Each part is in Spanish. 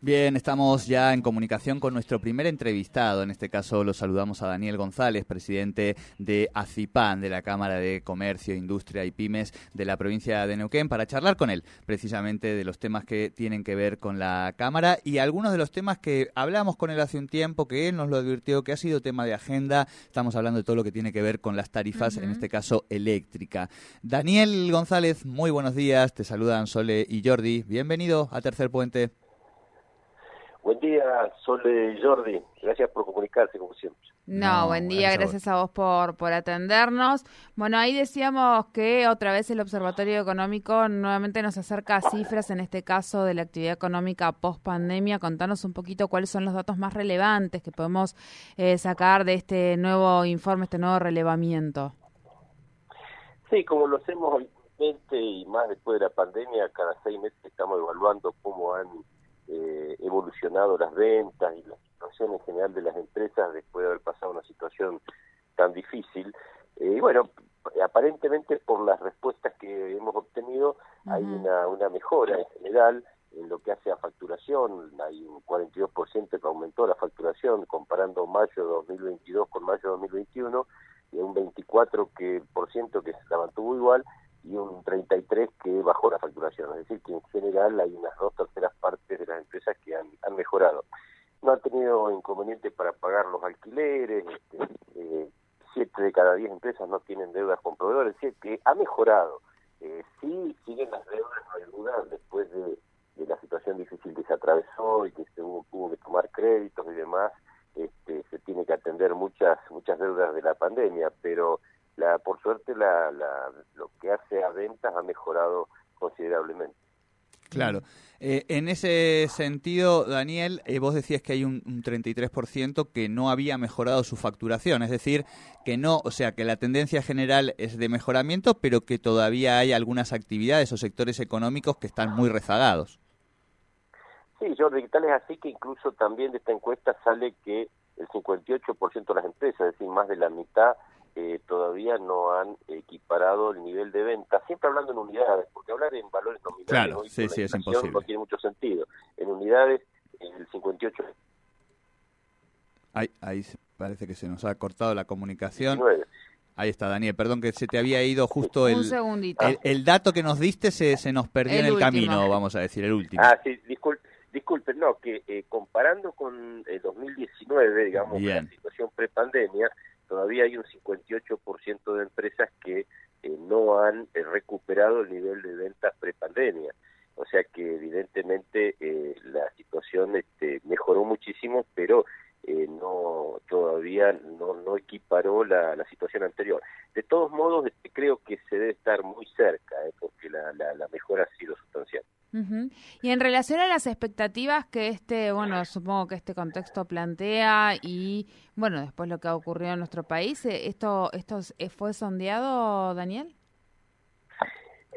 Bien, estamos ya en comunicación con nuestro primer entrevistado. En este caso lo saludamos a Daniel González, presidente de ACIPAN, de la Cámara de Comercio, Industria y Pymes de la provincia de Neuquén, para charlar con él precisamente de los temas que tienen que ver con la Cámara y algunos de los temas que hablamos con él hace un tiempo, que él nos lo advirtió que ha sido tema de agenda. Estamos hablando de todo lo que tiene que ver con las tarifas, en este caso eléctrica. Daniel González, muy buenos días. Te saludan Sole y Jordi. Bienvenido a Tercer Puente. Buen día, Sole y Jordi. Gracias por comunicarse, como siempre. No, buen día, gracias, a vos por, por atendernos. Bueno, ahí decíamos que otra vez el Observatorio Económico nuevamente nos acerca a cifras, en este caso de la actividad económica post pandemia. Contanos un poquito cuáles son los datos más relevantes que podemos eh, sacar de este nuevo informe, este nuevo relevamiento. Sí, como lo hacemos habitualmente y más después de la pandemia, cada seis meses estamos evaluando cómo han eh, evolucionado las ventas y la situación en general de las empresas después de haber pasado una situación tan difícil. Eh, y bueno, aparentemente por las respuestas que hemos obtenido hay una, una mejora en general en lo que hace a facturación, hay un 42% que aumentó la facturación comparando mayo de 2022 con mayo de 2021 y un 24% que, por ciento que se la mantuvo igual y un 33 que bajó la facturación. Es decir, que en general hay unas dos terceras partes de las empresas que han, mejorado. No han tenido inconveniente para pagar los alquileres, este, eh, siete de cada diez empresas no tienen deudas con proveedores, es decir, que ha mejorado. Eh, sí siguen las deudas, no hay duda, después de, la situación difícil que se atravesó y que se hubo que tomar créditos y demás, este, se tiene que atender muchas muchas deudas de la pandemia, pero la, por suerte la, la, lo que hace a ventas ha mejorado considerablemente. Claro. Eh, en ese sentido, Daniel, eh, vos decías que hay un, un 33% que no había mejorado su facturación, es decir, que no, o sea, que la tendencia general es de mejoramiento, pero que todavía hay algunas actividades o sectores económicos que están muy rezagados. Sí, Jordi, tal es así que incluso también de esta encuesta sale que el 58% de las empresas, es decir, más de la mitad, eh, todavía no han equiparado el nivel de venta, siempre hablando en unidades, porque hablar en valores nominales claro, sí, sí, es imposible. no tiene mucho sentido. En unidades, el 58. Ahí, ahí parece que se nos ha cortado la comunicación. 19. Ahí está, Daniel. Perdón que se te había ido justo el, el, el, dato que nos diste, se, se nos perdió el en el último. camino, vamos a decir, el último. Ah, sí, disculpe, disculpe no, que eh, comparando con el 2019, digamos, la situación prepandemia, todavía hay un 58% de empresas que eh, no han eh, recuperado el nivel de ventas prepandemia. O sea que evidentemente eh, la situación este, mejoró muchísimo, pero no todavía no, no equiparó la, situación anterior. De todos modos, este, creo que se debe estar muy cerca, porque la, la, la, mejora ha sido sustancial. Uh. Y en relación a las expectativas que este, bueno, supongo que este contexto plantea y, bueno, después lo que ha ocurrido en nuestro país, ¿esto, esto fue sondeado, Daniel?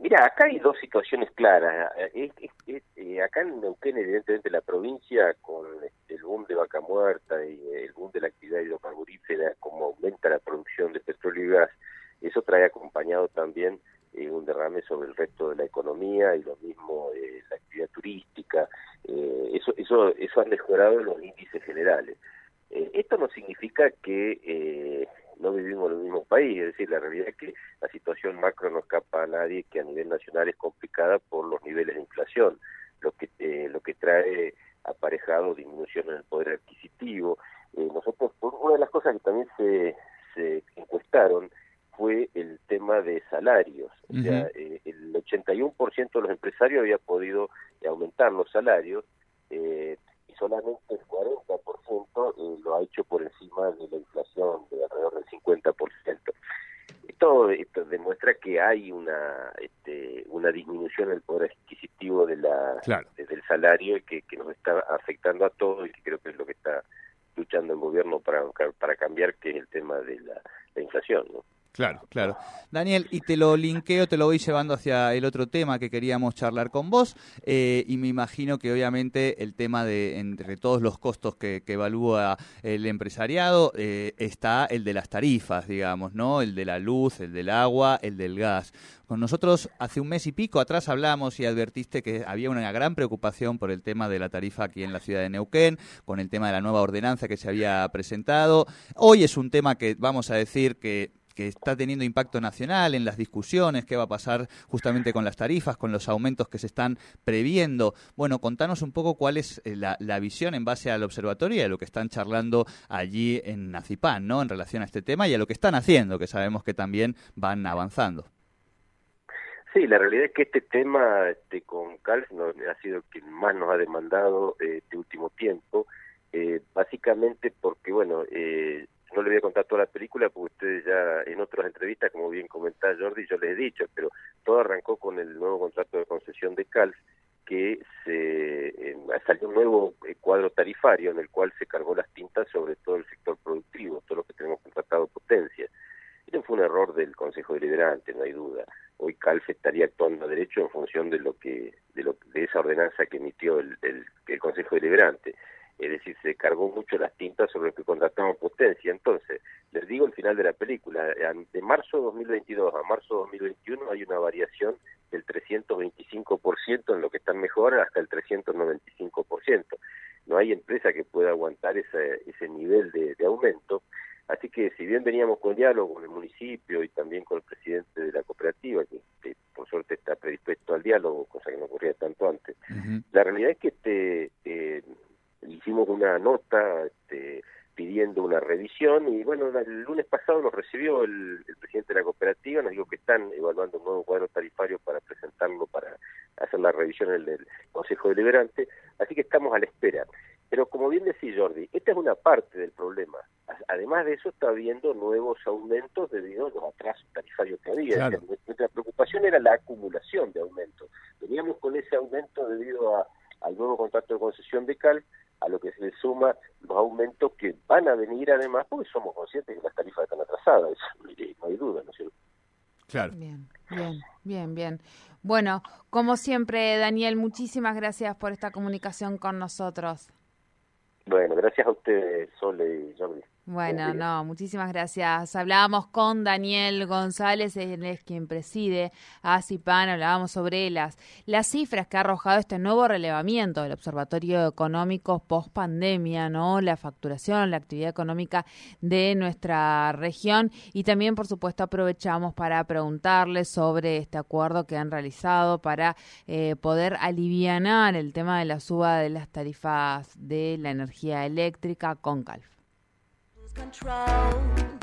Mira, acá hay dos situaciones claras. Eh, acá en Neuquén, evidentemente, la provincia, con este, el boom de vaca muerta y el boom de la actividad hidrocarburífera, como aumenta la producción de petróleo y gas, eso trae acompañado también eh, sobre el resto de la economía y lo mismo eh, la actividad turística. Eh, eso, eso, eso ha mejorado los índices generales. Eh, esto no significa que eh, no vivimos en el mismo país, es decir, la realidad es que la situación macro no escapa a nadie, que a nivel nacional es complicada por los niveles de inflación, lo que eh, lo que trae aparejado disminución en el poder adquisitivo. Nosotros, una de las cosas que también se, se encuestaron fue el tema de salarios. O -huh. Sea, eh, el 81% de los empresarios había podido aumentar los salarios, eh, y solamente el 40% eh, lo ha hecho por encima de la inflación de alrededor del 50%. Esto, esto demuestra que hay una este, una disminución del poder adquisitivo de la del salario y que, que nos está afectando a todos y que creo que es lo que está luchando el gobierno para, para cambiar, que es el tema de la, la inflación. ¿no? Claro, claro. Daniel, y te lo linkeo, te lo voy llevando hacia el otro tema que queríamos charlar con vos, eh, y me imagino que obviamente el tema de entre todos los costos que, evalúa el empresariado eh, está el de las tarifas, digamos, ¿no? El de la luz, el del agua, el del gas. Con nosotros hace un mes y pico atrás hablamos y advertiste que había una gran preocupación por el tema de la tarifa aquí en la ciudad de Neuquén, con el tema de la nueva ordenanza que se había presentado. Hoy es un tema que vamos a decir que que está teniendo impacto nacional en las discusiones, qué va a pasar justamente con las tarifas, con los aumentos que se están previendo. Bueno, contanos un poco cuál es eh, la, visión en base al observatorio y a lo que están charlando allí en Nazipán, ¿no? En relación a este tema y a lo que están haciendo, que sabemos que también van avanzando. Sí, la realidad es que este tema este, con Cal ha sido que más nos ha demandado eh, este último tiempo, eh, básicamente porque, bueno, eh, no le voy a contar toda la película porque ustedes ya en otras entrevistas, como bien comentaba Jordi, yo les he dicho, pero todo arrancó con el nuevo contrato de concesión de CALF, que se eh, salió un nuevo eh, cuadro tarifario en el cual se cargó las tintas sobre todo el sector productivo, todo lo que tenemos contratado potencia. Este fue un error del Consejo Deliberante, no hay duda. Hoy CALF estaría actuando a derecho en función de lo que de, lo, de esa ordenanza que emitió el, el Consejo Deliberante es decir, se cargó mucho las tintas sobre lo que contratamos potencia. Entonces, les digo el final de la película, de marzo de 2022 a marzo de 2021 hay una variación del 325% en lo que están mejor hasta el 395%. No hay empresa que pueda aguantar ese, ese nivel de, aumento. Así que si bien veníamos con diálogo con el municipio y también con el presidente de la cooperativa, que, por suerte está predispuesto al diálogo, cosa que no ocurría tanto antes, la realidad es que este, eh, hicimos una nota este, pidiendo una revisión y bueno, el lunes pasado nos recibió el, presidente de la cooperativa, nos dijo que están evaluando un nuevo cuadro tarifario para presentarlo para hacer la revisión en el Consejo Deliberante, así que estamos a la espera. Pero como bien decía Jordi, esta es una parte del problema. Además de eso está habiendo nuevos aumentos debido a los atrasos tarifarios que había. Nuestra preocupación era la acumulación de aumentos. Veníamos con ese aumento debido a, al nuevo contrato de concesión de CAL, a lo que se le suma los aumentos que van a venir además, porque somos conscientes que las tarifas están atrasadas, no hay duda, ¿no es cierto? Claro. Bien, bien, bien, bien. Bueno, como siempre, Daniel, muchísimas gracias por esta comunicación con nosotros. Bueno, gracias a ustedes, Sole y Jordi. Bueno, no, muchísimas gracias. Hablábamos con Daniel González, él es quien preside a CIPAN, hablábamos sobre las, las cifras que ha arrojado este nuevo relevamiento del Observatorio Económico post pandemia, ¿no? La facturación, la actividad económica de nuestra región y también, por supuesto, aprovechamos para preguntarles sobre este acuerdo que han realizado para eh, poder alivianar el tema de la suba de las tarifas de la energía eléctrica con CALF. Control.